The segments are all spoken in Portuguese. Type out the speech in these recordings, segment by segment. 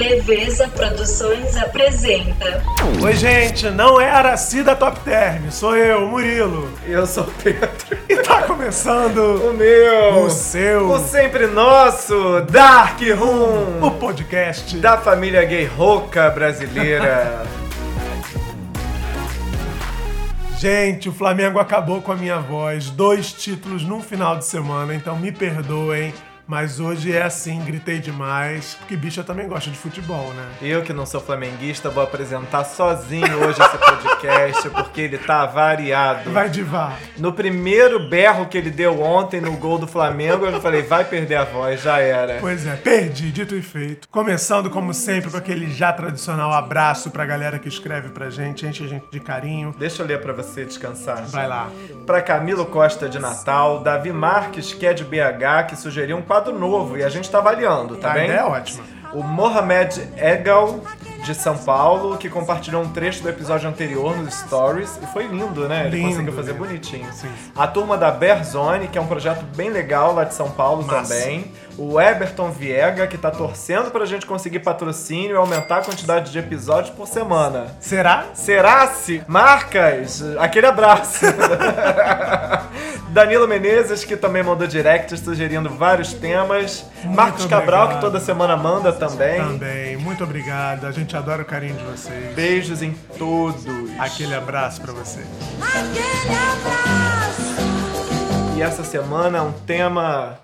Leveza Produções apresenta. Oi, gente, não é Araci da Top Term, sou eu, Murilo. Eu sou o Pedro. E tá começando O meu. o seu, O sempre nosso Dark Room. o podcast. Da família gay rouca brasileira. Gente, o Flamengo acabou com a minha voz, dois títulos num final de semana, então me perdoem. Mas hoje é assim, gritei demais, porque bicha também gosta de futebol, né? Eu que não sou flamenguista vou apresentar sozinho hoje esse podcast porque ele tá variado. Vai de vá. No primeiro berro que ele deu ontem no gol do Flamengo, eu falei, vai perder a voz, já era. Pois é, perdi, dito e feito. Começando, como sempre, com aquele já tradicional abraço pra galera que escreve pra gente, enche a gente de carinho. Deixa eu ler pra você descansar. Vai lá. Pra Camilo Costa de Natal, Davi Marques, que é de BH, que sugeriu um quadro novo e a gente tá avaliando, tá A bem? é ótima. O Mohamed Egal, de São Paulo, que compartilhou um trecho do episódio anterior nos stories e foi lindo, né? Ele Lindo, conseguiu fazer lindo. bonitinho. Sim. A turma da Bearzone, que é um projeto bem legal lá de São Paulo Massa. também. O Eberton Viega, que tá torcendo pra gente conseguir patrocínio e aumentar a quantidade de episódios por semana. Será? Será-se? Marcas! Aquele abraço! Danilo Menezes, que também mandou direct sugerindo vários temas. Marcos Cabral, obrigado. que toda semana manda também. Também, muito obrigado. A gente adora o carinho de vocês. Beijos em todos. Aquele abraço pra você. Aquele abraço. E essa semana é um tema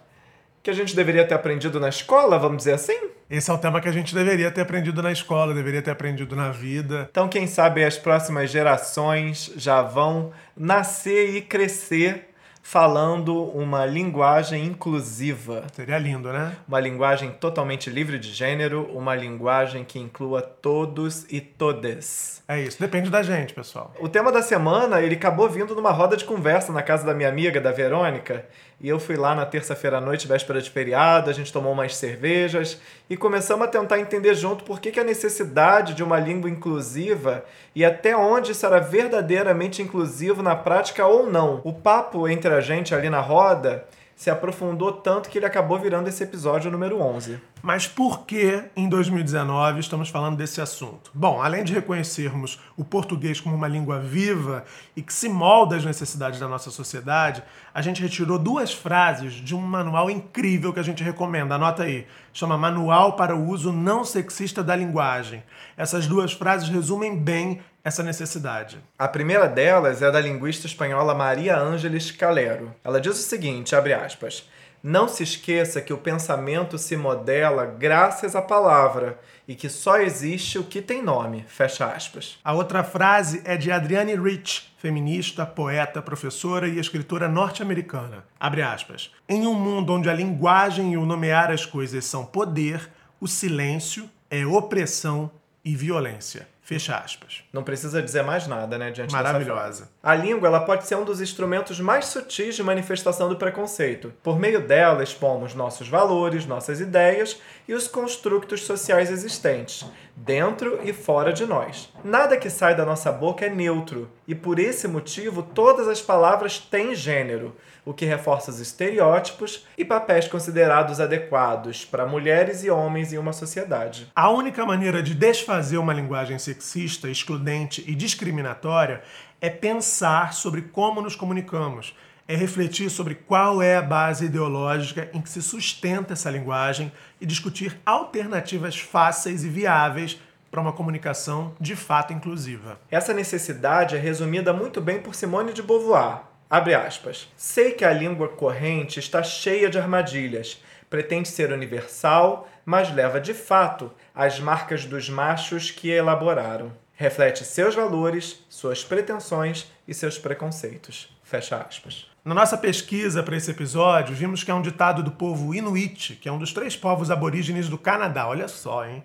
que a gente deveria ter aprendido na escola, vamos dizer assim? Esse é o tema que a gente deveria ter aprendido na escola, deveria ter aprendido na vida. Então, quem sabe as próximas gerações já vão nascer e crescer falando uma linguagem inclusiva. Seria lindo, né? Uma linguagem totalmente livre de gênero, uma linguagem que inclua todos e todas. É isso. Depende da gente, pessoal. O tema da semana, ele acabou vindo numa roda de conversa na casa da minha amiga, da Verônica, e eu fui lá na terça-feira à noite, véspera de feriado, a gente tomou umas cervejas e começamos a tentar entender junto por que, que a necessidade de uma língua inclusiva e até onde isso era verdadeiramente inclusivo na prática ou não. O papo entre a gente ali na roda se aprofundou tanto que ele acabou virando esse episódio número 11. Mas por que em 2019 estamos falando desse assunto? Bom, além de reconhecermos o português como uma língua viva e que se molda às necessidades da nossa sociedade, a gente retirou duas frases de um manual incrível que a gente recomenda. Anota aí. Chama Manual para o Uso Não Sexista da Linguagem. Essas duas frases resumem bem essa necessidade. A primeira delas é da linguista espanhola Maria Ângeles Calero. Ela diz o seguinte, abre aspas, não se esqueça que o pensamento se modela graças à palavra e que só existe o que tem nome, fecha aspas. A outra frase é de Adrienne Rich, feminista, poeta, professora e escritora norte-americana. Abre aspas. Em um mundo onde a linguagem e o nomear as coisas são poder, o silêncio é opressão e violência. Fecha aspas. Não precisa dizer mais nada, né, diante Maravilhosa. A língua ela pode ser um dos instrumentos mais sutis de manifestação do preconceito. Por meio dela, expomos nossos valores, nossas ideias e os construtos sociais existentes, dentro e fora de nós. Nada que sai da nossa boca é neutro, e por esse motivo todas as palavras têm gênero, o que reforça os estereótipos e papéis considerados adequados para mulheres e homens em uma sociedade. A única maneira de desfazer uma linguagem sexista, excludente e discriminatória é pensar sobre como nos comunicamos, é refletir sobre qual é a base ideológica em que se sustenta essa linguagem e discutir alternativas fáceis e viáveis para uma comunicação de fato inclusiva. Essa necessidade é resumida muito bem por Simone de Beauvoir. Abre aspas. Sei que a língua corrente está cheia de armadilhas. Pretende ser universal, mas leva de fato as marcas dos machos que elaboraram. Reflete seus valores, suas pretensões e seus preconceitos. Fecha aspas. Na nossa pesquisa para esse episódio, vimos que é um ditado do povo Inuit, que é um dos três povos aborígenes do Canadá. Olha só, hein?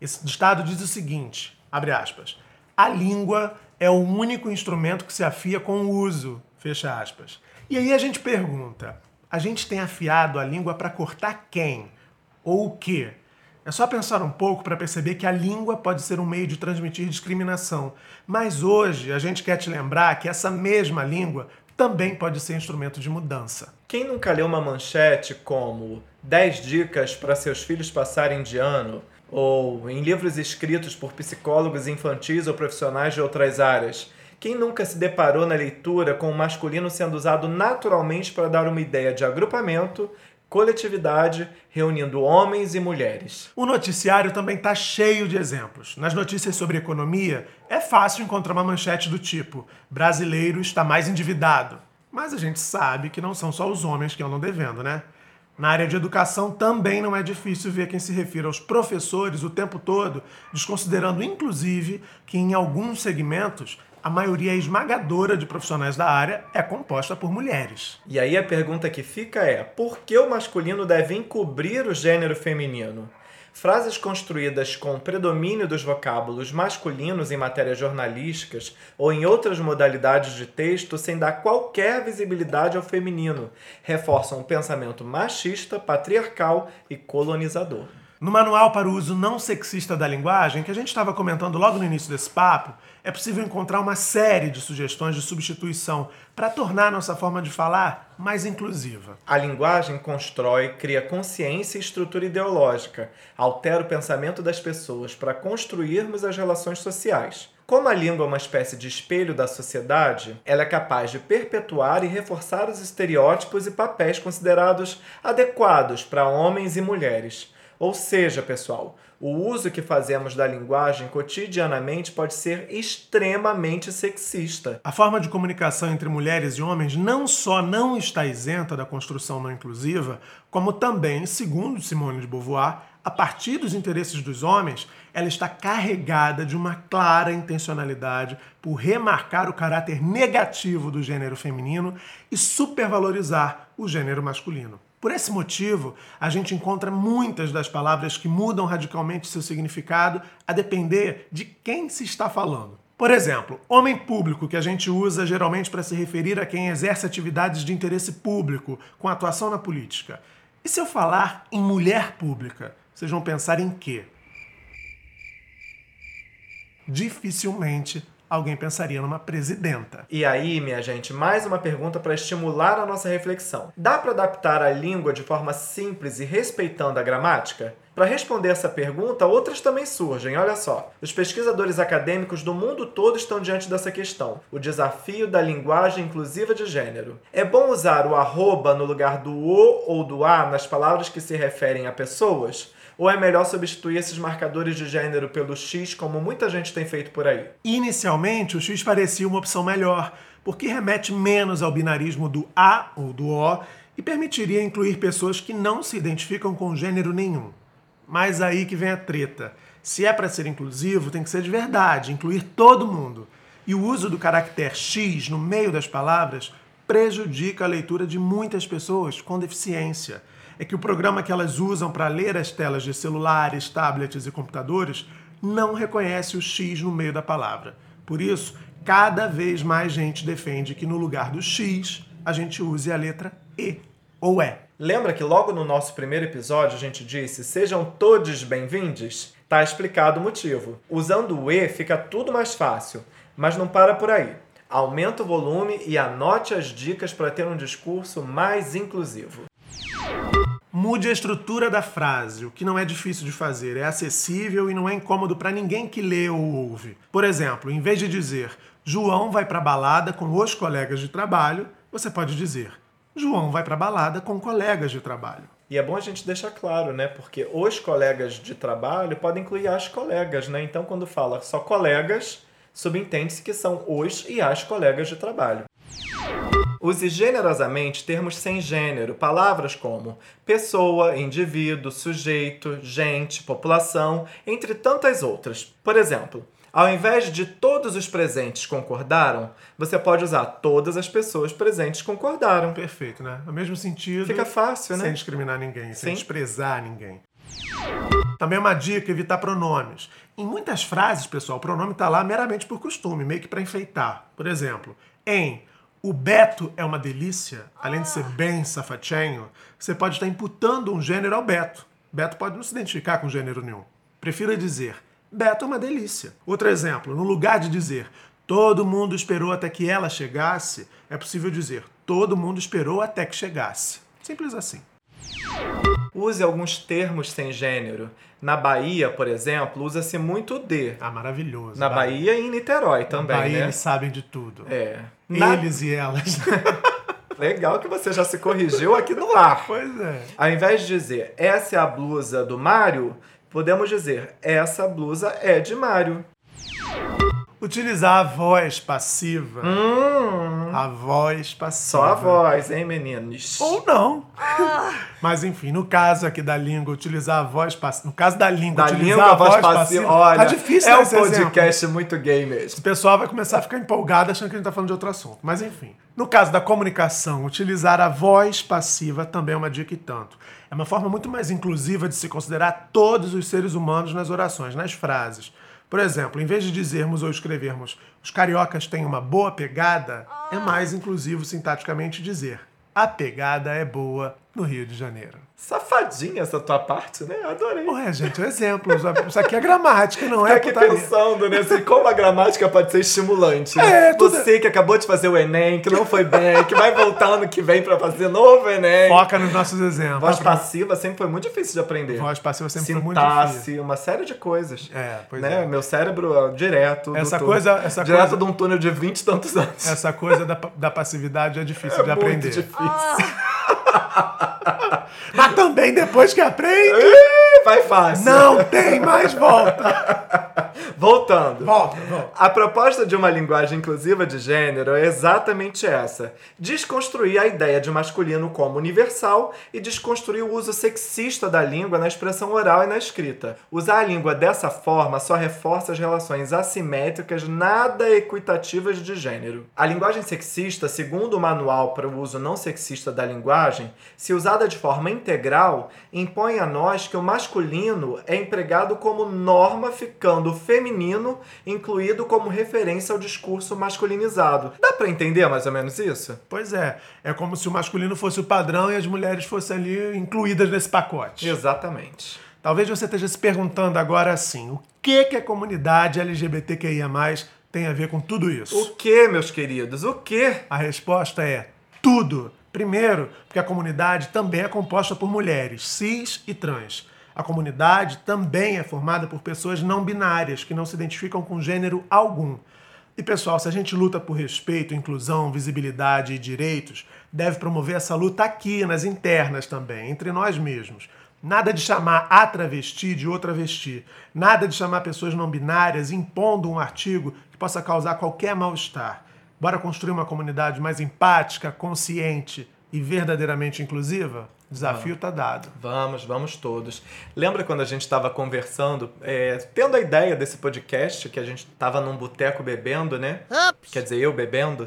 Esse ditado diz o seguinte, abre aspas, a língua é o único instrumento que se afia com o uso, fecha aspas. E aí a gente pergunta, a gente tem afiado a língua para cortar quem? Ou o quê? É só pensar um pouco para perceber que a língua pode ser um meio de transmitir discriminação. Mas hoje a gente quer te lembrar que essa mesma língua também pode ser instrumento de mudança. Quem nunca leu uma manchete como 10 dicas para seus filhos passarem de ano? Ou em livros escritos por psicólogos infantis ou profissionais de outras áreas. Quem nunca se deparou na leitura com o masculino sendo usado naturalmente para dar uma ideia de agrupamento, coletividade, reunindo homens e mulheres? O noticiário também está cheio de exemplos. Nas notícias sobre economia, é fácil encontrar uma manchete do tipo: brasileiro está mais endividado. Mas a gente sabe que não são só os homens que andam devendo, né? Na área de educação também não é difícil ver quem se refere aos professores o tempo todo, desconsiderando inclusive que em alguns segmentos a maioria esmagadora de profissionais da área é composta por mulheres. E aí a pergunta que fica é: por que o masculino deve encobrir o gênero feminino? Frases construídas com predomínio dos vocábulos masculinos em matérias jornalísticas ou em outras modalidades de texto sem dar qualquer visibilidade ao feminino reforçam o pensamento machista, patriarcal e colonizador. No Manual para o Uso Não Sexista da Linguagem, que a gente estava comentando logo no início desse papo, é possível encontrar uma série de sugestões de substituição para tornar nossa forma de falar mais inclusiva. A linguagem constrói, cria consciência e estrutura ideológica, altera o pensamento das pessoas para construirmos as relações sociais. Como a língua é uma espécie de espelho da sociedade, ela é capaz de perpetuar e reforçar os estereótipos e papéis considerados adequados para homens e mulheres. Ou seja, pessoal, o uso que fazemos da linguagem cotidianamente pode ser extremamente sexista. A forma de comunicação entre mulheres e homens não só não está isenta da construção não inclusiva, como também, segundo Simone de Beauvoir, a partir dos interesses dos homens, ela está carregada de uma clara intencionalidade por remarcar o caráter negativo do gênero feminino e supervalorizar o gênero masculino. Por esse motivo, a gente encontra muitas das palavras que mudam radicalmente seu significado a depender de quem se está falando. Por exemplo, homem público, que a gente usa geralmente para se referir a quem exerce atividades de interesse público, com atuação na política. E se eu falar em mulher pública, vocês vão pensar em quê? Dificilmente alguém pensaria numa presidenta. E aí, minha gente, mais uma pergunta para estimular a nossa reflexão. Dá para adaptar a língua de forma simples e respeitando a gramática? Para responder essa pergunta, outras também surgem. Olha só. Os pesquisadores acadêmicos do mundo todo estão diante dessa questão: o desafio da linguagem inclusiva de gênero. É bom usar o arroba no lugar do o ou do a nas palavras que se referem a pessoas? Ou é melhor substituir esses marcadores de gênero pelo X, como muita gente tem feito por aí? Inicialmente, o X parecia uma opção melhor, porque remete menos ao binarismo do A ou do O e permitiria incluir pessoas que não se identificam com gênero nenhum. Mas aí que vem a treta. Se é para ser inclusivo, tem que ser de verdade, incluir todo mundo. E o uso do caractere X no meio das palavras prejudica a leitura de muitas pessoas com deficiência é que o programa que elas usam para ler as telas de celulares, tablets e computadores não reconhece o X no meio da palavra. Por isso, cada vez mais gente defende que no lugar do X a gente use a letra E ou E. Lembra que logo no nosso primeiro episódio a gente disse sejam todos bem-vindos? Tá explicado o motivo. Usando o E fica tudo mais fácil, mas não para por aí. Aumente o volume e anote as dicas para ter um discurso mais inclusivo. Mude a estrutura da frase, o que não é difícil de fazer, é acessível e não é incômodo para ninguém que lê ou ouve. Por exemplo, em vez de dizer João vai para balada com os colegas de trabalho, você pode dizer João vai para balada com colegas de trabalho. E é bom a gente deixar claro, né? Porque os colegas de trabalho podem incluir as colegas, né? Então, quando fala só colegas, subentende-se que são os e as colegas de trabalho. Use generosamente termos sem gênero, palavras como pessoa, indivíduo, sujeito, gente, população, entre tantas outras. Por exemplo, ao invés de todos os presentes concordaram, você pode usar todas as pessoas presentes concordaram. Perfeito, né? No mesmo sentido. Fica fácil, né? Sem discriminar ninguém, sem Sim. desprezar ninguém. Também é uma dica evitar pronomes. Em muitas frases, pessoal, o pronome está lá meramente por costume, meio que para enfeitar. Por exemplo, em o Beto é uma delícia, além de ser bem safatinho, você pode estar imputando um gênero ao Beto. Beto pode não se identificar com gênero nenhum. Prefira dizer Beto é uma delícia. Outro exemplo, no lugar de dizer todo mundo esperou até que ela chegasse, é possível dizer todo mundo esperou até que chegasse. Simples assim. Use alguns termos sem gênero. Na Bahia, por exemplo, usa-se muito o de. Ah, maravilhoso. Na vai. Bahia e em Niterói Na também, Bahia né? eles sabem de tudo. É. Na- Eles e elas. Legal que você já se corrigiu aqui no ar. pois é. Ao invés de dizer essa é a blusa do Mário, podemos dizer essa blusa é de Mário. Utilizar a voz passiva. A voz passiva. Hum. Só a voz, hein, meninos? Ou não. Mas enfim, no caso aqui da língua, utilizar a voz passiva. No caso da língua, Da utilizar língua, a voz voz passiva. passiva. Olha, tá difícil é dar um esse exemplo. podcast muito gay mesmo. O pessoal vai começar a ficar empolgado achando que a gente tá falando de outro assunto. Mas enfim. No caso da comunicação, utilizar a voz passiva também é uma dica e tanto. É uma forma muito mais inclusiva de se considerar todos os seres humanos nas orações, nas frases. Por exemplo, em vez de dizermos ou escrevermos os cariocas têm uma boa pegada, é mais inclusivo sintaticamente dizer a pegada é boa no Rio de Janeiro. Safadinha essa tua parte, né? Adorei. Ué, gente, é um exemplo. Isso aqui é gramática, não é aqui putaria. pensando, né? Assim, como a gramática pode ser estimulante. É, né? tudo- Você que acabou de fazer o Enem, que não foi bem, que vai voltar ano que vem pra fazer novo Enem. Foca nos nossos exemplos. Voz passiva sempre foi muito difícil de aprender. Voz passiva sempre foi muito difícil. Uma série de coisas. É, pois né? é. Meu cérebro, direto. Essa coisa- essa direto coisa- de um túnel de 20 e tantos anos. Essa coisa da, da passividade é difícil de muito aprender. difícil. Mas também depois que aprende, Vai fácil. não tem mais volta. Voltando. Volta, volta. A proposta de uma linguagem inclusiva de gênero é exatamente essa: desconstruir a ideia de masculino como universal e desconstruir o uso sexista da língua na expressão oral e na escrita. Usar a língua dessa forma só reforça as relações assimétricas nada equitativas de gênero. A linguagem sexista, segundo o Manual para o Uso Não Sexista da Linguagem, se usada de forma integral, impõe a nós que o masculino é empregado como norma, ficando o feminino incluído como referência ao discurso masculinizado. Dá pra entender mais ou menos isso? Pois é, é como se o masculino fosse o padrão e as mulheres fossem ali incluídas nesse pacote. Exatamente. Talvez você esteja se perguntando agora assim, o que, que a comunidade LGBTQIA+, tem a ver com tudo isso? O que, meus queridos? O que? A resposta é tudo. Primeiro, porque a comunidade também é composta por mulheres, cis e trans. A comunidade também é formada por pessoas não binárias, que não se identificam com gênero algum. E pessoal, se a gente luta por respeito, inclusão, visibilidade e direitos, deve promover essa luta aqui, nas internas também, entre nós mesmos. Nada de chamar a travesti de outra travesti. Nada de chamar pessoas não binárias impondo um artigo que possa causar qualquer mal-estar. Bora construir uma comunidade mais empática, consciente e verdadeiramente inclusiva? Desafio tá dado. Vamos, vamos todos. Lembra quando a gente estava conversando, é, tendo a ideia desse podcast, que a gente estava num boteco bebendo, né? Quer dizer, eu bebendo.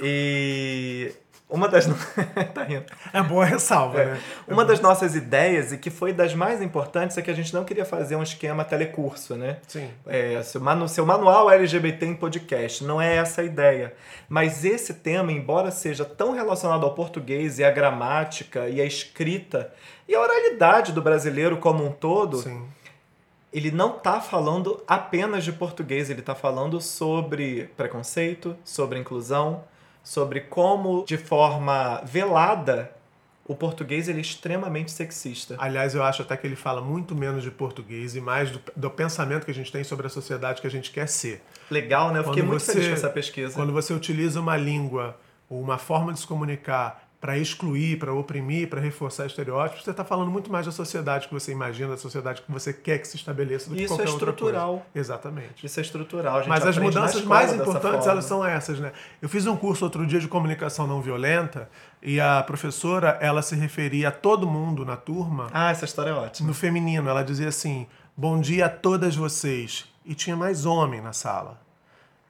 E uma das. tá rindo. É boa ressalva, né? Uma das nossas ideias, e que foi das mais importantes, é que a gente não queria fazer um esquema telecurso, né? Sim. É, seu, manu, seu manual LGBT em podcast. Não é essa a ideia. Mas esse tema, embora seja tão relacionado ao português e à gramática e à escrita e à oralidade do brasileiro como um todo, Sim. ele não tá falando apenas de português, ele tá falando sobre preconceito, sobre inclusão, sobre como, de forma velada, o português ele é extremamente sexista. Aliás, eu acho até que ele fala muito menos de português e mais do, do pensamento que a gente tem sobre a sociedade que a gente quer ser. Legal, né? Eu fiquei Quando muito você- feliz com essa pesquisa. Quando você utiliza uma língua ou uma forma de se comunicar para excluir, para oprimir, para reforçar estereótipos, você está falando muito mais da sociedade que você imagina, da sociedade que você quer que se estabeleça do que Isso é qualquer outra estrutural. coisa. Exatamente. Isso é estrutural. A gente Mas as mudanças mais importantes, elas são essas, né? Eu fiz um curso outro dia de comunicação não violenta e a professora, ela se referia a todo mundo na turma Ah, essa história é ótima. no feminino. Ela dizia assim: Bom dia a todas vocês. E tinha mais homem na sala.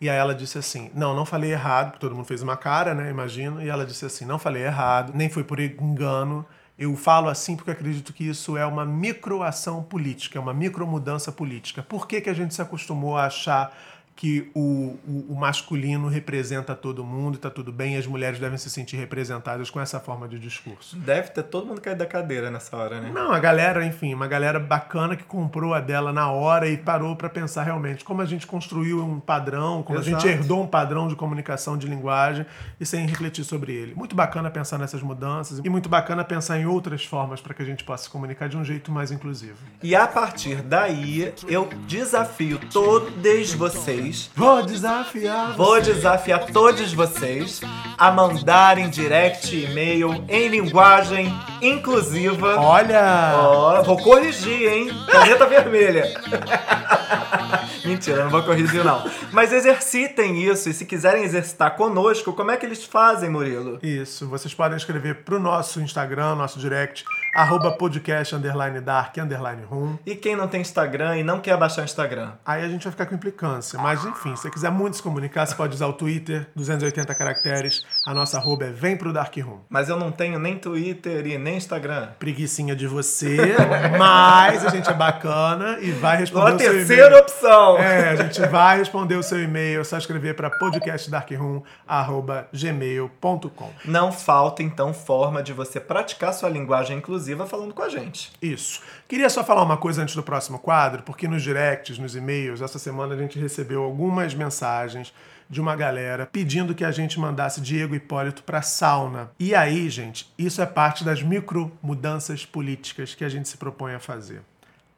E aí ela disse assim: Não, não falei errado, porque todo mundo fez uma cara, né? Imagino. E ela disse assim: Não falei errado, nem foi por engano. Eu falo assim porque acredito que isso é uma microação política, é uma micromudança política. Por que, que a gente se acostumou a achar que o, o, o masculino representa todo mundo e tá tudo bem, e as mulheres devem se sentir representadas com essa forma de discurso. Deve ter todo mundo caído da cadeira nessa hora, né? Não, a galera, enfim, uma galera bacana que comprou a dela na hora e parou pra pensar realmente como a gente construiu um padrão, como a Exato. gente herdou um padrão de comunicação de linguagem e sem refletir sobre ele. Muito bacana pensar nessas mudanças e muito bacana pensar em outras formas para que a gente possa se comunicar de um jeito mais inclusivo. E a partir daí, eu desafio todos vocês, Vou desafiar. vou desafiar todos vocês a mandarem direct e-mail em linguagem inclusiva. Olha! Ó, vou corrigir, hein? Caneta vermelha. Mentira, não vou corrigir não. Mas exercitem isso e se quiserem exercitar conosco, como é que eles fazem, Murilo? Isso, vocês podem escrever pro nosso Instagram, nosso direct, arroba podcast underline dark underline room. E quem não tem Instagram e não quer baixar o Instagram? Aí a gente vai ficar com implicância. Mas enfim, se você quiser muito se comunicar, você pode usar o Twitter, 280 caracteres. A nossa arroba é Vem pro Dark Room. Mas eu não tenho nem Twitter e nem Instagram. Preguicinha de você, mas a gente é bacana e vai responder A o seu terceira e-mail. opção. É, a gente vai responder o seu e-mail, é só escrever para podcastdarkroom.gmail.com. Não falta, então, forma de você praticar sua linguagem inclusiva falando com a gente. Isso. Queria só falar uma coisa antes do próximo quadro, porque nos directs, nos e-mails, essa semana a gente recebeu algumas mensagens de uma galera pedindo que a gente mandasse Diego Hipólito para sauna. E aí, gente, isso é parte das micro mudanças políticas que a gente se propõe a fazer.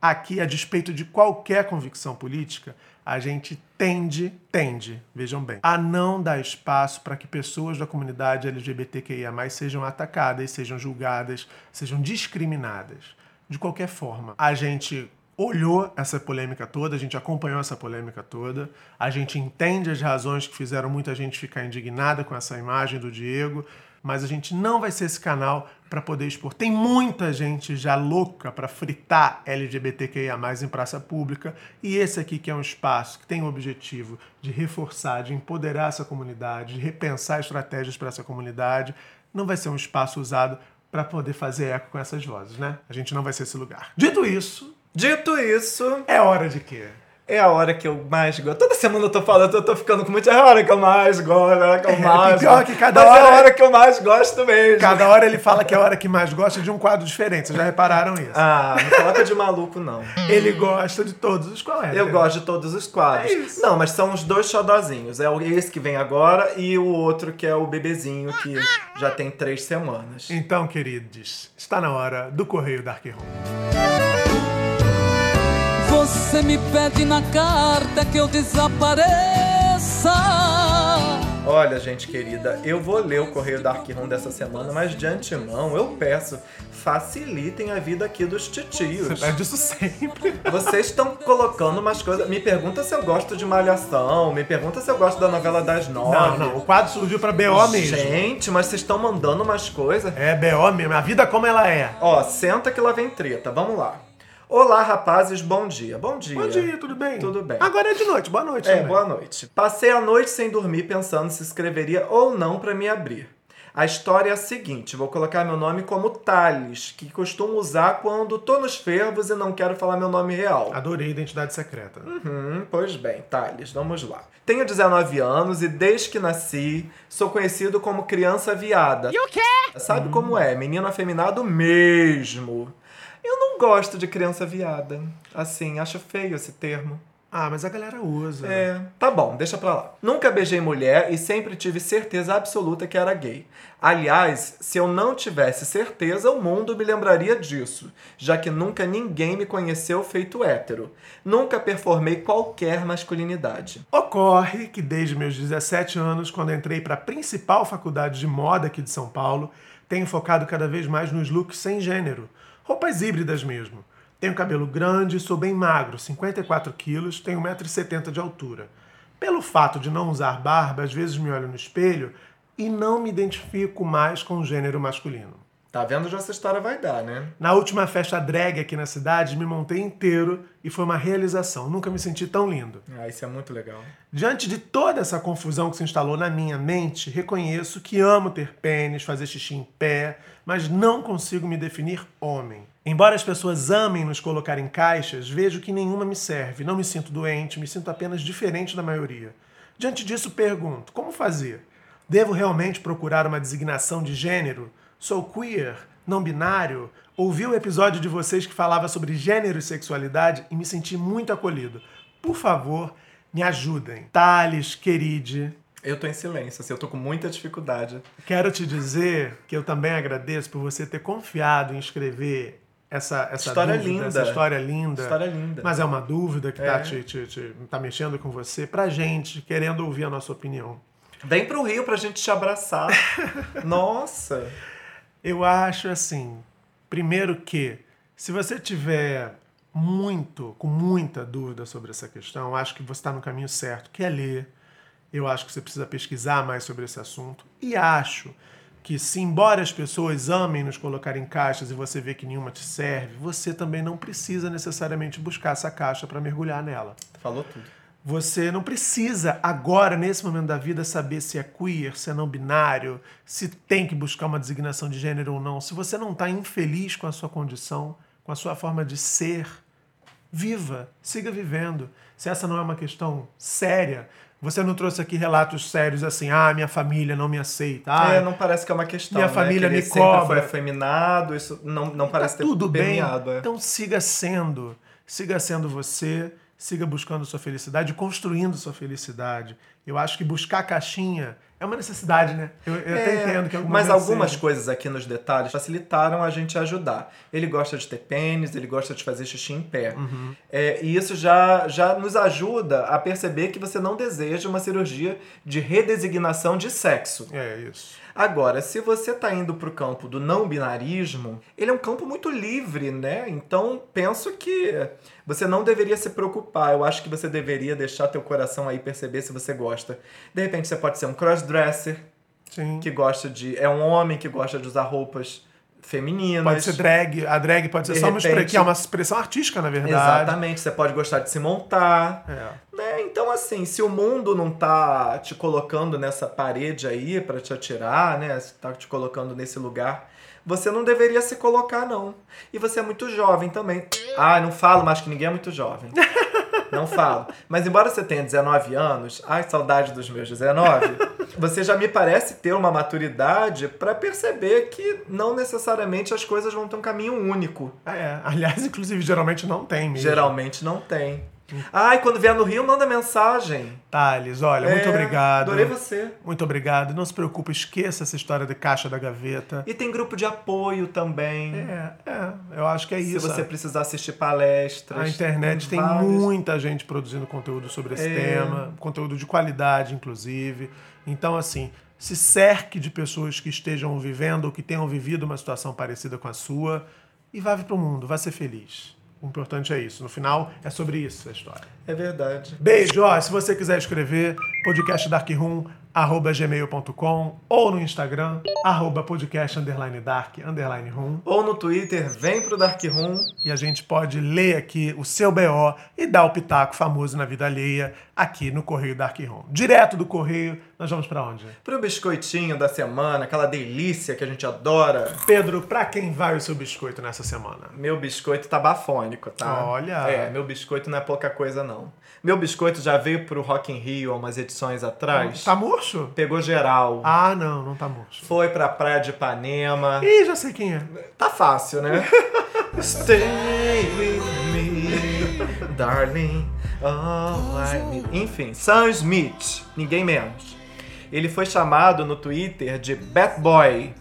Aqui, a despeito de qualquer convicção política, a gente tende, tende, vejam bem, a não dar espaço para que pessoas da comunidade LGBTQIA+, sejam atacadas, sejam julgadas, sejam discriminadas. De qualquer forma, a gente olhou essa polêmica toda, a gente acompanhou essa polêmica toda, a gente entende as razões que fizeram muita gente ficar indignada com essa imagem do Diego, mas a gente não vai ser esse canal para poder expor. Tem muita gente já louca para fritar LGBTQIA+ em praça pública, e esse aqui que é um espaço que tem o objetivo de reforçar, de empoderar essa comunidade, de repensar estratégias para essa comunidade, não vai ser um espaço usado para poder fazer eco com essas vozes, né? A gente não vai ser esse lugar. Dito isso, Dito isso, é hora de quê? É a hora que eu mais gosto. Toda semana eu tô falando, eu tô ficando com muito. É a hora que eu mais gosto, é a hora que eu mais pior gosto. que cada Mas é a hora- hora que eu mais gosto mesmo. Cada hora ele fala que é a hora que mais gosta de um quadro diferente. Vocês já repararam isso? Ah, não coloca de maluco, não. Ele gosta de todos os é. Eu gosto de todos os quadros. É isso. Não, mas são os dois xodozinhos. É esse que vem agora e o outro que é o bebezinho que já tem três semanas. Então, queridos, está na hora do Correio Dark Room. Você me pede na carta que eu desapareça. Olha, gente querida, eu vou ler o Correio Dark Room dessa semana, mas de antemão eu peço, facilitem a vida aqui dos titios. Você pede isso sempre. Vocês estão colocando umas coisas. Me pergunta se eu gosto de Malhação, me pergunta se eu gosto da novela das nove. Não, não. O quadro surgiu pra BO mesmo. Gente, mas vocês estão mandando umas coisas. É BO mesmo. A vida como ela é. Ó, senta que lá vem treta. Vamos lá. Olá, rapazes, bom dia. Bom dia. Bom dia, tudo bem? Tudo bem. Agora é de noite. Boa noite. É, também. boa noite. Passei a noite sem dormir pensando se escreveria ou não pra me abrir. A história é a seguinte, vou colocar meu nome como Thales, que costumo usar quando tô nos fervos e não quero falar meu nome real. Adorei a identidade secreta. Hum, pois bem, Thales, vamos lá. Tenho 19 anos e desde que nasci sou conhecido como criança viada. E o quê? Sabe como é? Menino afeminado mesmo. Eu não gosto de criança viada. Assim, acho feio esse termo. Ah, mas a galera usa. É, tá bom, deixa pra lá. Nunca beijei mulher e sempre tive certeza absoluta que era gay. Aliás, se eu não tivesse certeza, o mundo me lembraria disso, já que nunca ninguém me conheceu feito hétero. Nunca performei qualquer masculinidade. Ocorre que desde meus 17 anos, quando entrei para a principal faculdade de moda aqui de São Paulo, tenho focado cada vez mais nos looks sem gênero, roupas híbridas mesmo. Tenho cabelo grande, sou bem magro, 54 quilos, tenho 1,70m de altura. Pelo fato de não usar barba, às vezes me olho no espelho e não me identifico mais com o gênero masculino. Tá vendo onde essa história vai dar, né? Na última festa drag aqui na cidade, me montei inteiro e foi uma realização. Nunca me senti tão lindo. Ah, isso é muito legal. Diante de toda essa confusão que se instalou na minha mente, reconheço que amo ter pênis, fazer xixi em pé, mas não consigo me definir homem. Embora as pessoas amem nos colocar em caixas, vejo que nenhuma me serve. Não me sinto doente, me sinto apenas diferente da maioria. Diante disso, pergunto: como fazer? Devo realmente procurar uma designação de gênero? Sou queer? Não binário? Ouvi o episódio de vocês que falava sobre gênero e sexualidade e me senti muito acolhido. Por favor, me ajudem. Thales, queride, Eu tô em silêncio, assim, eu tô com muita dificuldade. Quero te dizer que eu também agradeço por você ter confiado em escrever essa, essa História dúvida, linda. essa história linda. História linda. Mas é uma dúvida que É. tá, te, te- te- tá mexendo com você, pra gente, querendo ouvir a nossa opinião. Vem pro Rio pra gente te abraçar. Nossa! Eu acho assim, primeiro que se você tiver muito, com muita dúvida sobre essa questão, acho que você está no caminho certo, que é ler. Eu acho que você precisa pesquisar mais sobre esse assunto. E acho que, se embora as pessoas amem nos colocar em caixas e você vê que nenhuma te serve, você também não precisa necessariamente buscar essa caixa para mergulhar nela. Falou tudo. Você não precisa agora, nesse momento da vida, saber se é queer, se é não binário, se tem que buscar uma designação de gênero ou não. Se você não está infeliz com a sua condição, com a sua forma de ser, viva, siga vivendo. Se essa não é uma questão séria, você não trouxe aqui relatos sérios assim, ah, minha família não me aceita. Ah, é, não parece que é uma questão. minha né? família que me cobra. foi afeminado, isso não, não parece tá ter tudo bem. permeado. é. Então siga sendo, siga sendo você, siga buscando sua felicidade, construindo sua felicidade. Eu acho que buscar a caixinha é uma necessidade, né? Eu, eu até É, entendo que algumas Mas vezes algumas seja. coisas aqui nos detalhes facilitaram a gente ajudar. Ele gosta de ter pênis, ele gosta de fazer xixi em pé. Uhum. É, e isso já, já nos ajuda a perceber que você não deseja uma cirurgia de redesignação de sexo. É isso. Agora, se você tá indo pro campo do não binarismo, ele é um campo muito livre, né? Então, penso que você não deveria se preocupar. Eu acho que você deveria deixar teu coração aí perceber se você gosta. De repente, você pode ser um crossdresser, Sim. que gosta de... É um homem que gosta de usar roupas femininas. Pode ser drag, a drag pode ser De só uma, repente- que é uma expressão artística, na verdade. Exatamente. Você pode gostar de se montar. É. Né? Então, assim, se o mundo não tá te colocando nessa parede aí pra te atirar, né? Se tá te colocando nesse lugar, você não deveria se colocar, não. E você é muito jovem também. Ah, não falo mais que ninguém é muito jovem. Não falo. Mas embora você tenha 19 anos, ai, saudade dos meus 19, você já me parece ter uma maturidade pra perceber que não necessariamente as coisas vão ter um caminho único. É. Aliás, inclusive, geralmente não tem mesmo. Geralmente não tem. Ai, quando vier no Rio, manda mensagem. Thales, olha, muito É, obrigado. Adorei você. Muito obrigado. Não se preocupe, esqueça essa história de caixa da gaveta. E tem grupo de apoio também. É, é, eu acho que é Se isso. você precisar assistir palestras. A internet tem vários. muita gente produzindo conteúdo sobre esse É. tema, conteúdo de qualidade, inclusive. Então, assim, se cerque de pessoas que estejam vivendo ou que tenham vivido uma situação parecida com a sua e vá para o mundo, vá ser feliz. O importante é isso. No final, é sobre isso a história. É verdade. Beijo, ó, se você quiser escrever, podcastdarkroom.gmail.com ou no Instagram, arroba podcast underline dark underline room. Ou no Twitter, vem pro Dark Room. E a gente pode ler aqui o seu BO e dar o pitaco famoso na vida alheia aqui no Correio Dark Room. Direto do Correio, nós vamos pra onde? Pro biscoitinho da semana, aquela delícia que a gente adora. Pedro, pra quem vai o seu biscoito nessa semana? Meu biscoito tá bafônico, tá? Olha. É, meu biscoito não é pouca coisa, não. Meu biscoito já veio pro Rock in Rio há umas edições atrás. Tá murcho? Pegou geral. Ah, não, não tá murcho. Foi pra praia de Ipanema. Ih, já sei quem é. Tá fácil, né? Stay with me, darling. Oh, I need... Enfim, Sam Smith, ninguém menos. Ele foi chamado no Twitter de Bad Boy,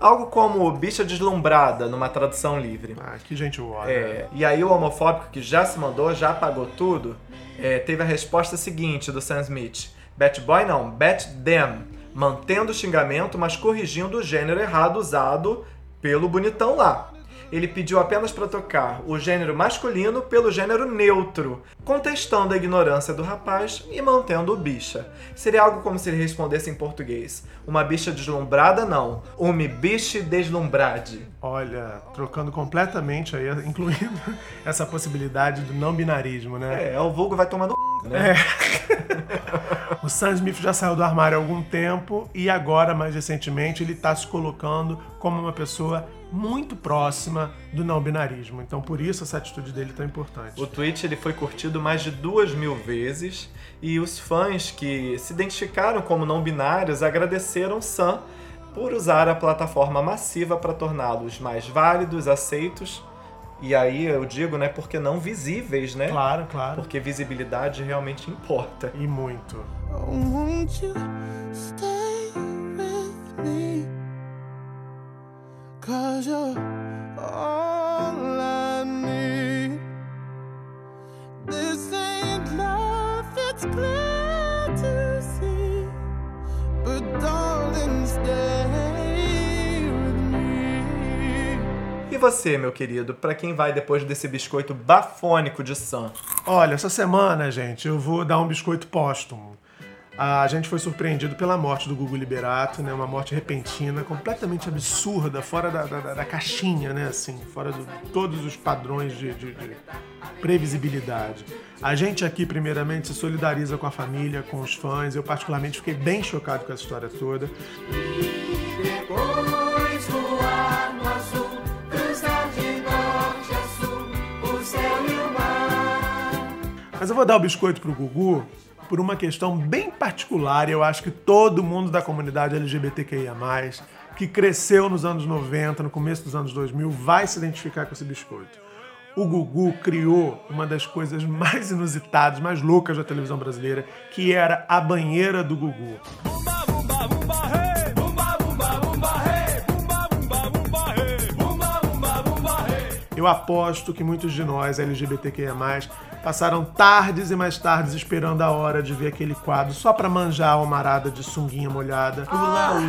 algo como bicha deslumbrada numa tradução livre. Ah, que gente boa. É, e aí o homofóbico que já se mandou, já apagou tudo, é, teve a resposta seguinte do Sam Smith. Bat Boy não, Bat Them. Mantendo o xingamento, mas corrigindo o gênero errado usado pelo bonitão lá. Ele pediu apenas para tocar o gênero masculino pelo gênero neutro, contestando a ignorância do rapaz e mantendo o bicha. Seria algo como se ele respondesse em português: Uma bicha deslumbrada, não. Uma biche deslumbrade. Olha, trocando completamente aí, incluindo essa possibilidade do não binarismo, né? É, o vulgo vai tomando né? O Sam Smith já saiu do armário há algum tempo e agora, mais recentemente, ele está se colocando como uma pessoa muito próxima do não binarismo. Então, por isso essa atitude dele é tão importante. O tweet ele foi curtido mais de duas mil vezes e os fãs que se identificaram como não binários agradeceram Sam por usar a plataforma massiva para torná-los mais válidos, aceitos e aí eu digo, né, porque não visíveis, né? Claro, claro. Porque visibilidade realmente importa. E muito. Won't you stay with me? Cause you're all I need. This ain't love, it's clear to see. But darling, stay with me. E você, meu querido, para quem vai depois desse biscoito bafônico de Sam? Olha, essa semana, gente, eu vou dar um biscoito póstumo. A gente foi surpreendido pela morte do Gugu Liberato, né? Uma morte repentina, completamente absurda, fora da, da- da caixinha, né? Assim, fora de todos os padrões de, de- de previsibilidade. A gente aqui, primeiramente, se solidariza com a família, com os fãs. Eu, particularmente, fiquei bem chocado com essa história toda. Depois voar no azul, cruzar de norte a sul, o céu e o mar. Mas eu vou dar o biscoito pro Gugu por uma questão bem particular, e eu acho que todo mundo da comunidade LGBTQIA+, que cresceu nos anos 90, no começo dos anos 2000, vai se identificar com esse biscoito. O Gugu criou uma das coisas mais inusitadas, mais loucas da televisão brasileira, que era a banheira do Gugu. Eu aposto que muitos de nós, LGBTQIA+, passaram tardes e mais tardes esperando a hora de ver aquele quadro só pra manjar a almarada de sunguinha molhada.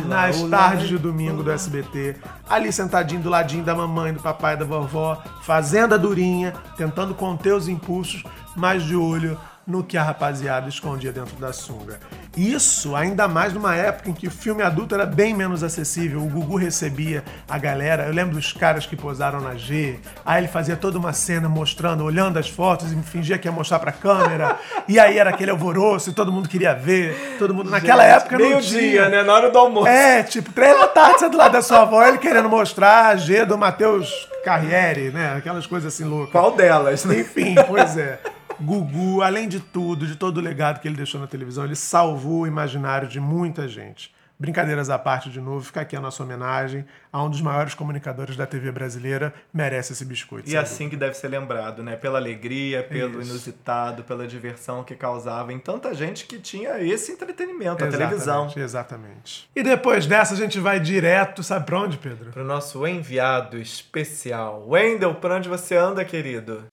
Nas tardes de domingo do SBT, ali sentadinho do ladinho da mamãe, do papai, da vovó, fazendo a durinha, tentando conter os impulsos, mas de olho no que a rapaziada escondia dentro da sunga. Isso ainda mais numa época em que o filme adulto era bem menos acessível. O Gugu recebia a galera. Eu lembro dos caras que posaram na G. Aí ele fazia toda uma cena mostrando, olhando as fotos e fingia que ia mostrar pra câmera. e aí era aquele alvoroço e todo mundo queria ver. Todo mundo. Naquela época não Meio tinha. dia, né? Na hora do almoço. É, tipo, três da tarde, você do lado da sua avó, ele querendo mostrar a G do Matheus Carriere, né? Aquelas coisas assim loucas. Qual delas, né? Enfim, pois é. Gugu, além de tudo, de todo o legado que ele deixou na televisão, ele salvou o imaginário de muita gente. Brincadeiras à parte, de novo, fica aqui a nossa homenagem a um dos maiores comunicadores da TV brasileira, merece esse biscoito. E sem assim que deve ser lembrado, né? Pela alegria, pelo Isso. inusitado, pela diversão que causava em tanta gente que tinha esse entretenimento, a dúvida. televisão. Exatamente, Exatamente. E depois dessa, a gente vai direto, sabe pra onde, Pedro? Pro nosso enviado especial. Wendel, por onde você anda, querido?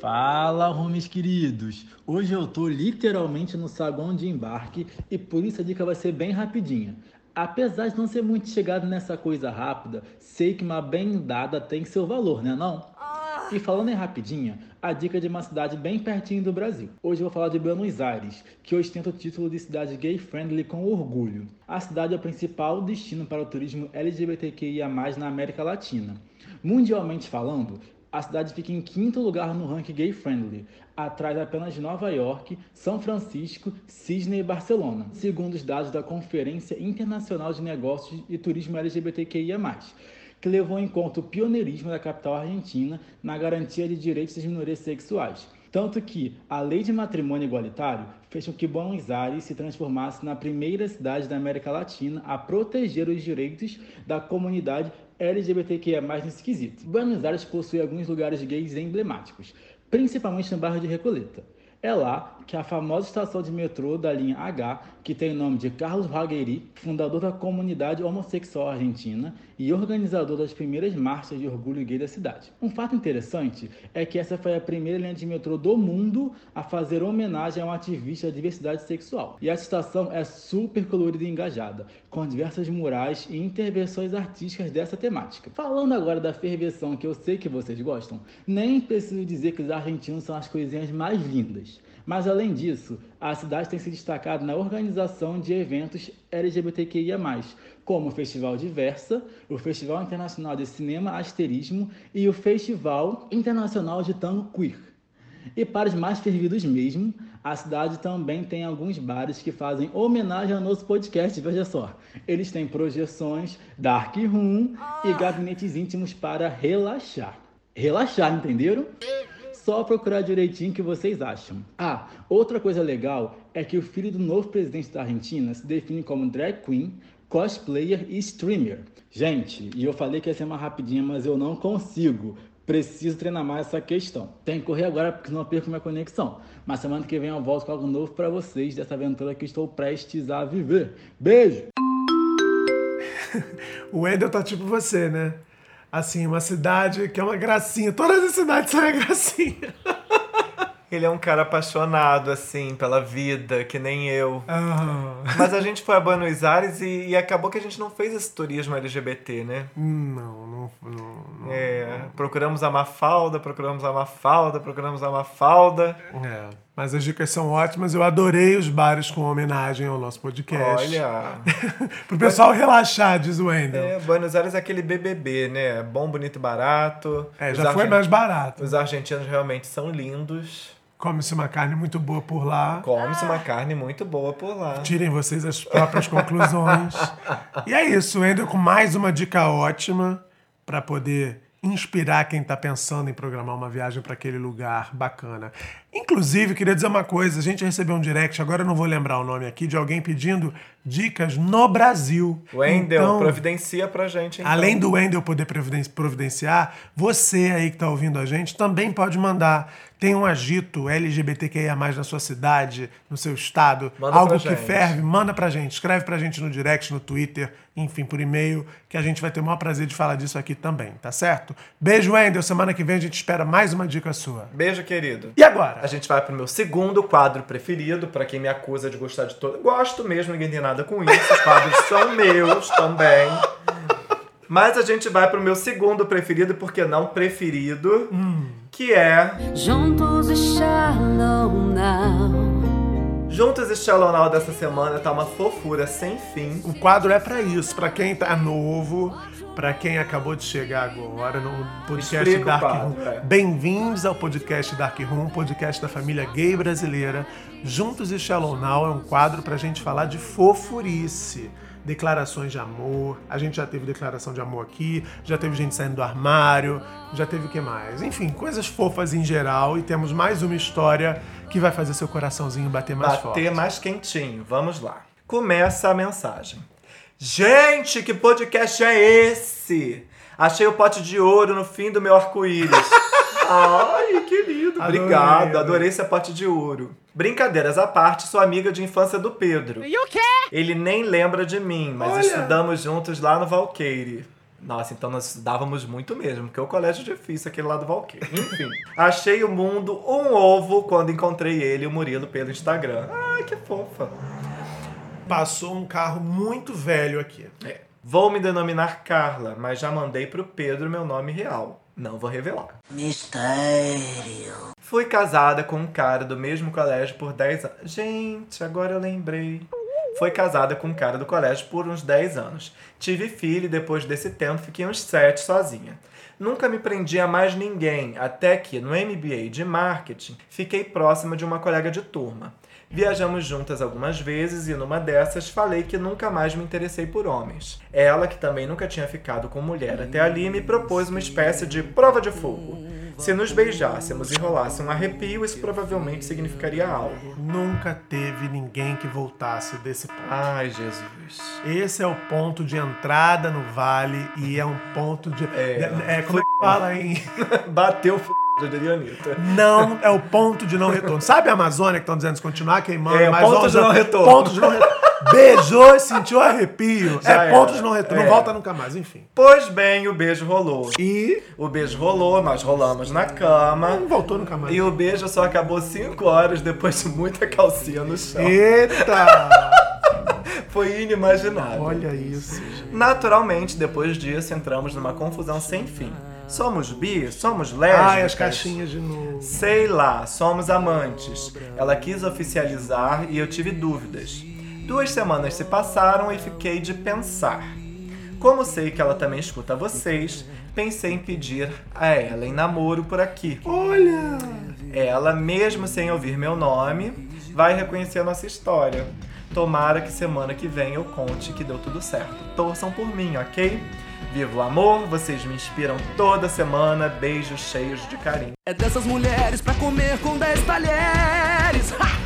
Fala, homies queridos! Hoje eu tô literalmente no saguão de embarque e por isso a dica vai ser bem rapidinha. Apesar de não ser muito chegado nessa coisa rápida, sei que uma bem dada tem seu valor, né não? E falando em rapidinha, a dica de uma cidade bem pertinho do Brasil. Hoje eu vou falar de Buenos Aires, que ostenta o título de cidade gay-friendly com orgulho. A cidade é o principal destino para o turismo LGBTQIA+, na América Latina. Mundialmente falando, a cidade fica em quinto lugar no ranking gay friendly, atrás apenas de Nova York, São Francisco, Sydney e Barcelona, segundo os dados da Conferência Internacional de Negócios e Turismo LGBTQIA+, que levou em conta o pioneirismo da capital argentina na garantia de direitos das minorias sexuais. Tanto que a lei de matrimônio igualitário fez com que Buenos Aires se transformasse na primeira cidade da América Latina a proteger os direitos da comunidade LGBTQIA+, nesse quesito. Buenos Aires possui alguns lugares gays emblemáticos, principalmente no bairro de Recoleta. É lá que a famosa estação de metrô da linha H, que tem o nome de Carlos Ragueri, fundador da comunidade homossexual argentina e organizador das primeiras marchas de orgulho gay da cidade. Um fato interessante é que essa foi a primeira linha de metrô do mundo a fazer homenagem a um ativista da diversidade sexual. E essa estação é super colorida e engajada, com diversas murais e intervenções artísticas dessa temática. Falando agora da ferveção que eu sei que vocês gostam, nem preciso dizer que os argentinos são as coisinhas mais lindas. Mas além disso, a cidade tem se destacado na organização de eventos LGBTQIA+, como o Festival Diversa, o Festival Internacional de Cinema Asterismo e o Festival Internacional de Tango Queer. E para os mais fervidos mesmo, a cidade também tem alguns bares que fazem homenagem ao nosso podcast, veja só. Eles têm projeções, dark room e gabinetes íntimos para relaxar. Relaxar, entenderam? Só procurar direitinho o que vocês acham. Ah, outra coisa legal é que o filho do novo presidente da Argentina se define como drag queen, cosplayer e streamer. Gente, e eu falei que ia ser mais rapidinha, mas eu não consigo. Preciso treinar mais essa questão. Tem que correr agora porque senão eu perco minha conexão. Mas semana que vem eu volto com algo novo pra vocês dessa aventura que estou prestes a viver. Beijo! O Wendel tá tipo você, né? Assim, uma cidade que é uma gracinha. Todas as cidades são uma gracinha. Ele é um cara apaixonado, assim, pela vida, que nem eu. Ah, Mas a gente foi a Buenos Aires e, e acabou que a gente não fez esse turismo LGBT, né? não, não, não, não. É, procuramos a Mafalda, procuramos a Mafalda, procuramos a Mafalda. É, mas as dicas são ótimas. Eu adorei os bares com homenagem ao nosso podcast. Olha, Pro pessoal relaxar, diz o Wendel. é, Buenos Aires é aquele BBB, né? Bom, bonito e barato. É, Os já foi mais barato. Os argentinos realmente são lindos. Come-se uma carne muito boa por lá. Come-se uma carne muito boa por lá. Tirem vocês as próprias conclusões. E é isso, Wendel, com mais uma dica ótima para poder inspirar quem está pensando em programar uma viagem para aquele lugar bacana. Inclusive, queria dizer uma coisa: a gente recebeu um direct, agora eu não vou lembrar o nome aqui, de alguém pedindo dicas no Brasil. Wendel, Então, providencia pra gente, então. Além do Wendel poder providen- providenciar, você aí que está ouvindo a gente também pode mandar. Tem um agito LGBTQIA+, na sua cidade, no seu estado, Manda algo que gente. ferve, manda pra gente. Escreve pra gente no direct, no Twitter, enfim, por e-mail, que a gente vai ter o maior prazer de falar disso aqui também, tá certo? Beijo, Wendel. Semana que vem a gente espera mais uma dica sua. Beijo, querido. E agora? A gente vai pro meu segundo quadro preferido, pra quem me acusa de gostar de todo. Gosto mesmo, ninguém tem nada com isso. Os quadros são meus também. Mas a gente vai pro meu segundo preferido, porque não preferido, que é Juntos e shallow now. Juntos e Shallow Now dessa semana tá uma fofura sem fim. O quadro é pra isso, pra quem tá novo, pra quem acabou de chegar agora no podcast Dark Room. é. Bem-vindos ao podcast Dark Room, podcast da família gay brasileira. Juntos e Shallow Now é um quadro pra gente falar de fofurice. Declarações de amor. A gente já teve declaração de amor aqui, já teve gente saindo do armário, já teve o que mais? Enfim, coisas fofas em geral. E temos mais uma história que vai fazer seu coraçãozinho bater mais forte. Bater mais quentinho. Vamos lá. Começa a mensagem. Gente, que podcast é esse? Achei o pote de ouro no fim do meu arco-íris. Ai, que lindo. Adorei, Obrigado, adorei. adorei esse pote de ouro. Brincadeiras à parte, sou amiga de infância do Pedro. E o quê? Ele nem lembra de mim, mas Olha. estudamos juntos lá no Valqueire. Nossa, então nós estudávamos muito mesmo, porque o colégio é difícil aquele lá do Valqueire. Enfim, achei o mundo um ovo quando encontrei ele e o Murilo pelo Instagram. Ai, que fofa. Passou um carro muito velho aqui. É. Vou me denominar Carla, mas já mandei pro Pedro meu nome real. Não vou revelar. Mistério. Fui casada com um cara do mesmo colégio por 10 anos. Gente, agora eu lembrei. Foi casada com um cara do colégio por uns 10 anos. Tive filho e depois desse tempo fiquei uns 7 sozinha. Nunca me prendi a mais ninguém, até que no MBA de marketing fiquei próxima de uma colega de turma. Viajamos juntas algumas vezes e numa dessas falei que nunca mais me interessei por homens. Ela, que também nunca tinha ficado com mulher até ali, me propôs uma espécie de prova de fogo. Se nos beijássemos e rolasse um arrepio, isso provavelmente significaria algo. Nunca teve ninguém que voltasse desse ponto. Ai, Jesus. Esse é o ponto de entrada no vale e é um ponto de. É. É, como é que fala em. Bateu o f... da Anitta. Não, é o ponto de não retorno. Sabe a Amazônia que estão dizendo de continuar queimando? É, o mas ponto de não retorno. Ponto de não retorno. Beijou e sentiu arrepio. Já é era. de não retorno. É. Não volta nunca mais, enfim. Pois bem, o beijo rolou. E O beijo rolou, nós rolamos na cama. não voltou nunca mais. E o beijo só acabou 5 horas depois de muita calcinha no chão. Eita! Foi inimaginável. Olha isso, gente. Naturalmente, depois disso, entramos numa confusão sem fim. Somos bi? Somos lésbicas? Ai, as caixinhas de novo. Sei lá, somos amantes. Ela quis oficializar e eu tive dúvidas. Duas semanas se passaram e fiquei de pensar. Como sei que ela também escuta vocês, pensei em pedir a ela em namoro por aqui. Olha! Ela, mesmo sem ouvir meu nome, vai reconhecer a nossa história. Tomara que semana que vem eu conte que deu tudo certo. Torçam por mim, ok? Viva o amor, vocês me inspiram toda semana. Beijos cheios de carinho. É dessas mulheres pra comer com dez talheres. De quatro lados,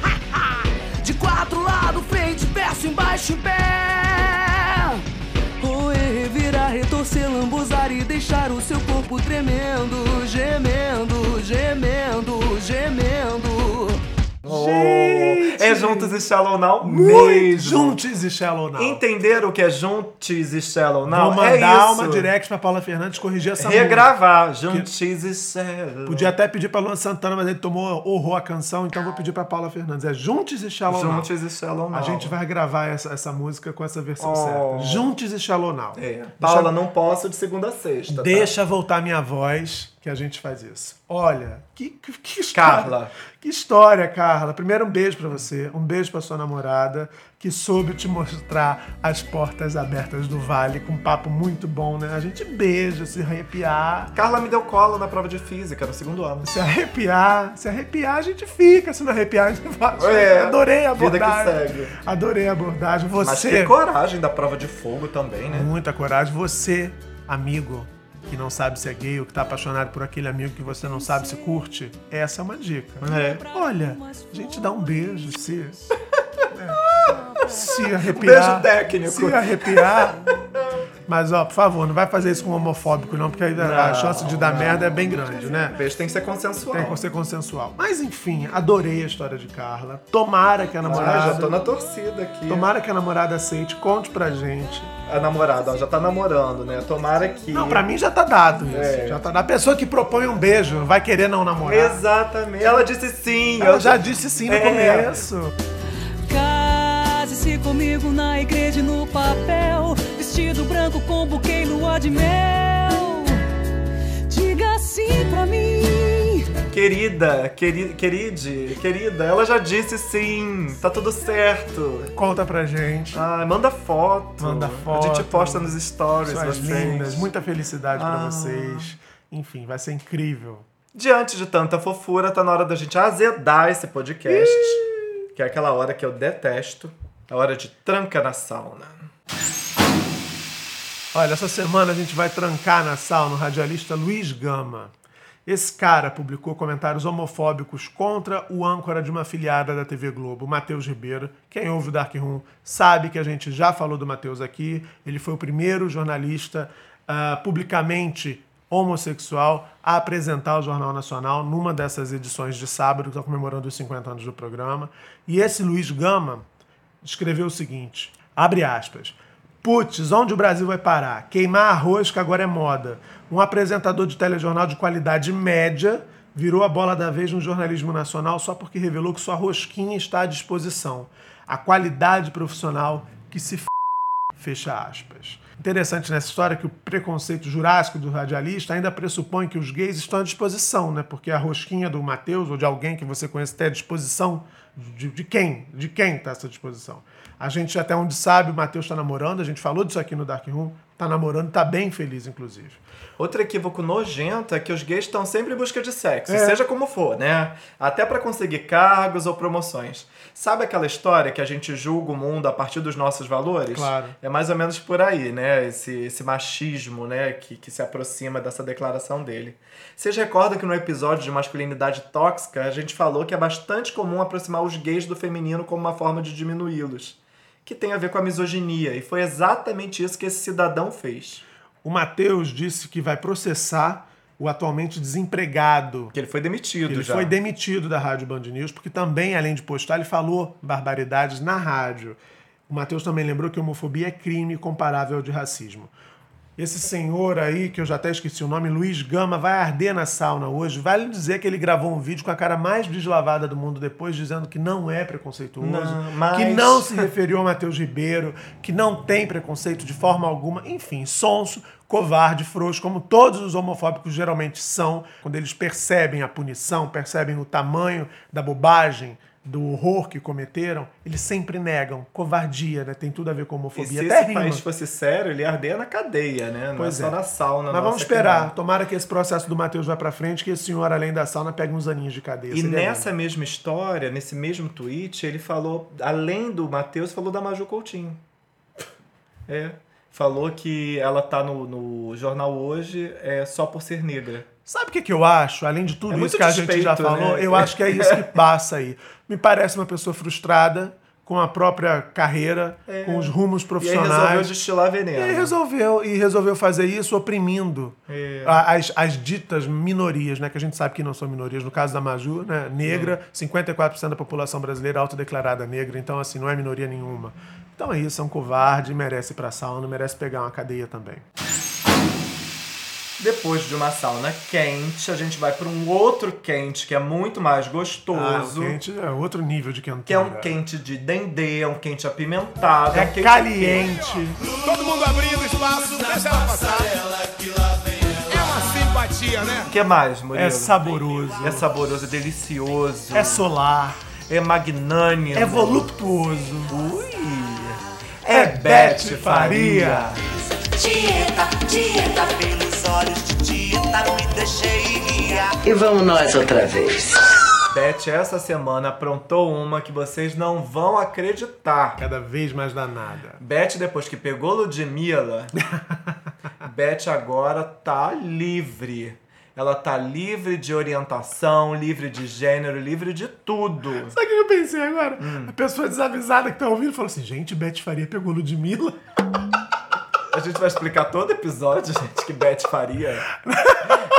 verso, embaixo, em pé. Oi, virar, retorcer, lambuzar e deixar o seu corpo tremendo, gemendo, gemendo, gemendo. Oh, é Juntos e Shallow Now Muito mesmo. Juntos e Shallow Now. Entenderam o que é Juntos e Shallow Now? Vou é mandar isso. uma direct pra Paula Fernandes corrigir essa música. Regravar. Juntos e Shallow. Podia até pedir pra Luan Santana, mas ele tomou horror a canção, então vou pedir pra Paula Fernandes. É Juntos e Shallow Now. Juntos e Shallow Now. A gente vai gravar essa, essa música com essa versão Oh. certa. Juntos e Shallow Now. É. Paula, não posso de segunda a sexta. tá? Deixa voltar minha voz que a gente faz isso. Olha, que, que, que história. Carla. Que história, Carla. Primeiro, um beijo pra você. Um beijo pra sua namorada, que soube te mostrar as portas abertas do vale com um papo muito bom, né? A gente beija, se arrepiar. Carla me deu colo na prova de física no segundo ano. Se arrepiar, se arrepiar, a gente fica. Se não arrepiar, a gente vai. É, Adorei a vida que abordagem. segue. Adorei a abordagem. Mas Você. que coragem da prova de fogo também, né? Muita coragem. Você, amigo, que não sabe se é gay ou que tá apaixonado por aquele amigo que você não sabe se curte, essa é uma dica. É. Olha, a gente dá um beijo se. é, se arrepiar. Beijo técnico. Se arrepiar. Mas, ó, por favor, não vai fazer isso com um homofóbico, não, porque aí a Não, chance de dar merda é bem grande, né? Beijo tem que ser consensual. Tem que ser consensual. Mas, enfim, adorei a história de Carla. Tomara que a Ah, namorada. já tô na torcida aqui. Tomara que a namorada aceite, conte pra gente. A namorada, ó, já tá namorando, né? Tomara que. Não, pra mim já tá dado isso. É. Já tá dado. A pessoa que propõe um beijo vai querer não namorar. Exatamente. Ela disse sim. Ela eu já disse sim no É. começo. Case-se comigo na igreja e no papel. Vestido branco com buquê e lua de mel. Diga sim pra mim. Querida, queri, queride, querida, ela já disse sim. Tá tudo certo. Conta pra gente. Ah, manda foto. Manda A foto. gente posta nos stories. Suas vocês. lindas, muita felicidade pra Ah. vocês. Enfim, vai ser incrível. Diante de tanta fofura, tá na hora da gente azedar esse podcast. Que é aquela hora que eu detesto. A hora de tranca na sauna. Olha, essa semana a gente vai trancar na sauna o radialista Luiz Gama. Esse cara publicou comentários homofóbicos contra o âncora de uma afiliada da TV Globo, Matheus Ribeiro. Quem ouve o Dark Room sabe que a gente já falou do Matheus aqui. Ele foi o primeiro jornalista ah, publicamente homossexual a apresentar o Jornal Nacional numa dessas edições de sábado, que está comemorando os 50 anos do programa. E esse Luiz Gama escreveu o seguinte: abre aspas. Putz, onde o Brasil vai parar? Queimar arroz que agora é moda. Um apresentador de telejornal de qualidade média virou a bola da vez no jornalismo nacional só porque revelou que sua rosquinha está à disposição. A qualidade profissional que se f... Fecha aspas. Interessante nessa história que o preconceito jurássico do radialista ainda pressupõe que os gays estão à disposição, né? Porque a rosquinha do Matheus ou de alguém que você conhece está à disposição de, de quem? De quem está essa disposição? A gente, até onde sabe, o Matheus está namorando, a gente falou disso aqui no Dark Room, tá namorando, tá bem feliz, inclusive. Outro equívoco nojento é que os gays estão sempre em busca de sexo, É. seja como for, né? Até pra conseguir cargos ou promoções. Sabe aquela história que a gente julga o mundo a partir dos nossos valores? Claro. É mais ou menos por aí, né? Esse, esse machismo, né? Que, que se aproxima dessa declaração dele. Vocês recordam que no episódio de masculinidade tóxica a gente falou que é bastante comum aproximar os gays do feminino como uma forma de diminuí-los. Que tem a ver com a misoginia. E foi exatamente isso que esse cidadão fez. O Matheus disse que vai processar o atualmente desempregado. Que ele foi demitido Ele já. foi demitido da Rádio Band News, porque também, além de postar, ele falou barbaridades na rádio. O Matheus também lembrou que homofobia é crime comparável ao de racismo. Esse senhor aí, que eu já até esqueci o nome, Luiz Gama, vai arder na sauna hoje. Vale dizer que ele gravou um vídeo com a cara mais deslavada do mundo depois, dizendo que não é preconceituoso, Não, mas- que não se referiu a Matheus Ribeiro, que não tem preconceito de forma alguma. Enfim, sonso, covarde, frouxo, como todos os homofóbicos geralmente são, quando eles percebem a punição, percebem o tamanho da bobagem do horror que cometeram, eles sempre negam. Covardia, né? Tem tudo a ver com E homofobia. se Até esse rima. país fosse sério, ele ia arder na cadeia, né? Não Pois é só é. na sauna. Mas vamos esperar. Tomara que esse processo do Matheus vá pra frente, que esse senhor, além da sauna, pegue uns aninhos de cadeia. E Seria nessa lindo. mesma história, nesse mesmo tweet, ele falou, além do Matheus, falou da Maju Coutinho. É. Falou que ela tá no, no jornal hoje é, só por ser negra. Sabe o que, que eu acho? Além de tudo É isso que a gente já falou, né? eu acho que é isso que passa aí. Me parece uma pessoa frustrada com a própria carreira, com os rumos É. E aí profissionais. resolveu destilar E veneno. aí resolveu, e resolveu fazer isso oprimindo É. as, as ditas minorias, né? Que a gente sabe que não são minorias. No caso da Maju, né? Negra, 54% da população brasileira autodeclarada negra. Então, assim, não é minoria nenhuma. Então é isso, é um covarde, merece ir pra sauna, merece pegar uma cadeia também. Depois de uma sauna quente, a gente vai para um outro quente que é muito mais Ah, gostoso. o quente é outro nível de quentura. que é um quente de dendê, é um quente apimentado. É um quente caliente. Todo mundo abrindo espaço, deixa ela passar. É uma simpatia, né? O que mais, Murilo? É saboroso. É saboroso, é delicioso. É solar. É magnânimo. É voluptuoso. Ui. É É Beth Beth Faria. Faria. Dieta, dieta, olhos de dieta, me deixei guiar. E vamos nós outra vez. Beth, essa semana aprontou uma que vocês não vão acreditar. Cada vez mais danada. Beth, depois que pegou Ludmilla, Beth agora tá livre. Ela tá livre de orientação, livre de gênero, livre de tudo. Sabe o que eu pensei agora? Hum. A pessoa desavisada que tá ouvindo falou assim: gente, Beth Faria pegou Ludmilla. A gente vai explicar todo episódio, gente, que Beth Faria.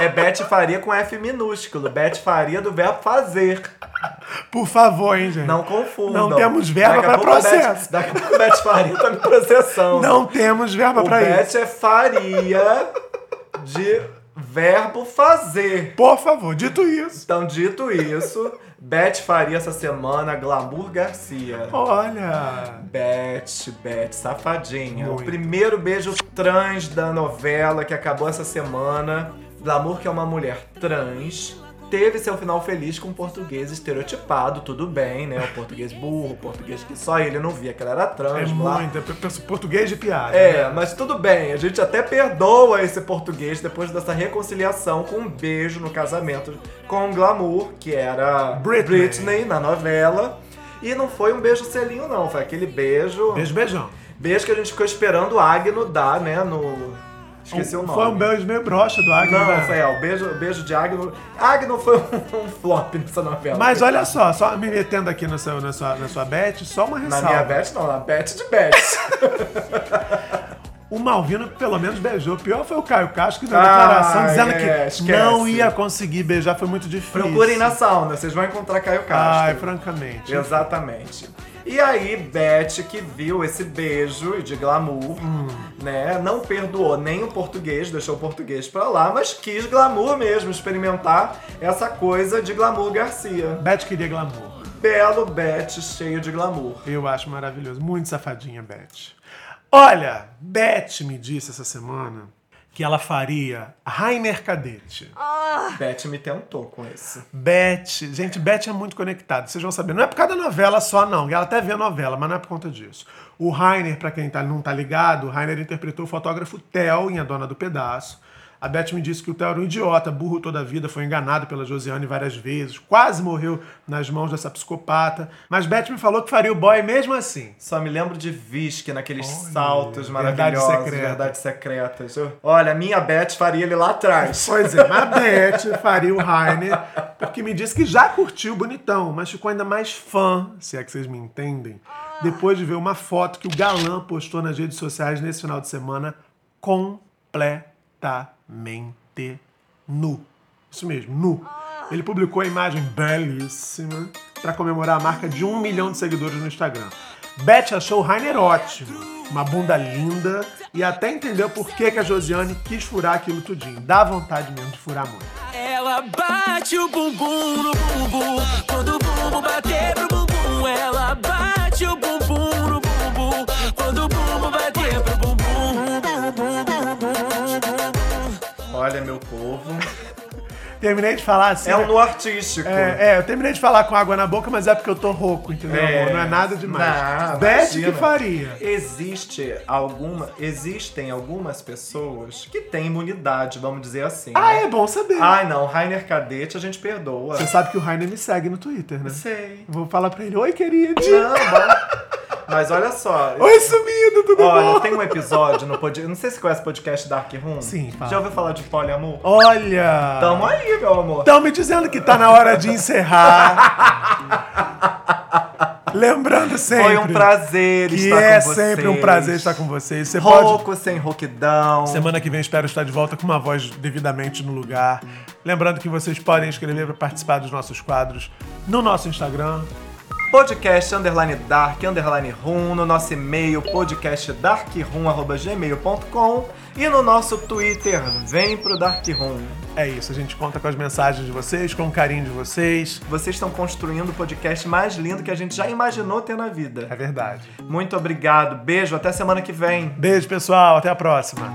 É Beth Faria com F minúsculo. Beth Faria do verbo fazer. Por favor, hein, gente. Não confundam. Não temos verba Daqui a pra pouco a Beth- processo. Daqui a pouco Beth Faria tá me processando. Não temos verba o pra Beth isso. é Faria de verbo fazer. Por favor, dito isso. Então, dito isso, Beth Faria essa semana, Glamour Garcia. Olha. Beth, Beth, safadinha. Muito. O primeiro beijo trans da novela que acabou essa semana. Glamour, que é uma mulher trans, teve seu final feliz com um português estereotipado, tudo bem, né? O português burro, o português que só ele não via que ela era trans, É blá. muito. É português de piada. É, né? mas tudo bem, a gente até perdoa esse português depois dessa reconciliação com um beijo no casamento com o Glamour, que era Britney. na novela. E não foi um beijo selinho, não, foi aquele beijo. Beijo, beijão. Beijo que a gente ficou esperando o Agno dar, né? No. Esqueci o nome. Foi um beijo meio broxa do Agno. Não, né? foi é, o beijo, beijo de Agno. Agno foi um, um flop nessa novela. Mas olha só, só me metendo aqui na sua, na sua, na sua Beth, só uma Na ressalva. minha Beth, não, na Beth de Beth. O Malvino pelo menos beijou. O pior foi o Caio Castro que deu Ah, declaração dizendo é, que esquece. não ia conseguir beijar, foi muito difícil. Procurem na sauna, vocês vão encontrar Caio Castro. Ai, francamente. Exatamente. E aí, Beth, que viu esse beijo de glamour, Hum. né? Não perdoou nem o português, deixou o português pra lá, mas quis glamour mesmo, experimentar essa coisa de glamour Garcia. Beth queria glamour. Belo Beth, cheio de glamour. Eu acho maravilhoso. Muito safadinha, Beth. Olha, Beth me disse essa semana que ela faria Rainer Cadete. Beth me tentou com esse. Beth, gente, Beth é muito conectada, vocês vão saber. Não é por causa da novela só, não. Ela até vê a novela, mas não é por conta disso. O Rainer, pra quem tá, não tá ligado, o Rainer interpretou o fotógrafo Theo em A Dona do Pedaço. A Beth me disse que o Theo era um idiota, burro toda a vida, foi enganado pela Josiane várias vezes, quase morreu nas mãos dessa psicopata. Mas Beth me falou que faria o boy mesmo assim. Só me lembro de Visque naqueles Olha, saltos verdade maravilhosos, verdades secretas. Eu- Olha, minha Beth faria ele lá atrás. Pois é, mas a Beth faria o Rainer, porque me disse que já curtiu Bonitão, mas ficou ainda mais fã, se é que vocês me entendem, depois de ver uma foto que o galã postou nas redes sociais nesse final de semana, completamente nu. Isso mesmo, nu. Ele publicou a imagem belíssima para comemorar a marca de um milhão de seguidores no Instagram. Beth achou o Rainer ótimo, uma bunda linda e até entendeu por que, que a Josiane quis furar aquilo tudinho. Dá vontade mesmo de furar muito. Ela bate o bumbum no bumbum. Quando o bumbum bater pro bumbum, ela bate Terminei de falar assim. É um né? no artístico. É, é, eu terminei de falar com água na boca, mas é porque eu tô rouco, entendeu? É. amor? Não é nada demais. Não, Beth que faria. Existe alguma, existem algumas pessoas que têm imunidade, vamos dizer assim. Ah, né? é bom saber. Ai, não, Rainer Cadete a gente perdoa. Você sabe que o Rainer me segue no Twitter, né? Sei. Vou falar pra ele, oi, querido. Não, bom. Mas olha só. Oi, sumido, tudo Olha, bom? tem um episódio no podcast. Não sei se você conhece o podcast Dark Room. Sim, fala. Já ouviu falar de poliamor? Olha! Tamo aí, meu amor. Estão me dizendo que tá na hora de encerrar. Lembrando sempre. Foi um prazer que estar é com vocês. sempre um prazer estar com vocês. Você pode. Rouco sem rouquidão. Semana que vem espero estar de volta com uma voz devidamente no lugar. Lembrando que vocês podem escrever para participar dos nossos quadros no nosso Instagram. Podcast underline dark underline room no nosso e-mail podcastdarkroom.gmail.com e no nosso Twitter vem pro Dark Room. É isso, a gente conta com as mensagens de vocês, com o carinho de vocês. Vocês estão construindo o podcast mais lindo que a gente já imaginou ter na vida. É verdade. Muito obrigado, beijo, até semana que vem. Beijo, pessoal. Até a próxima.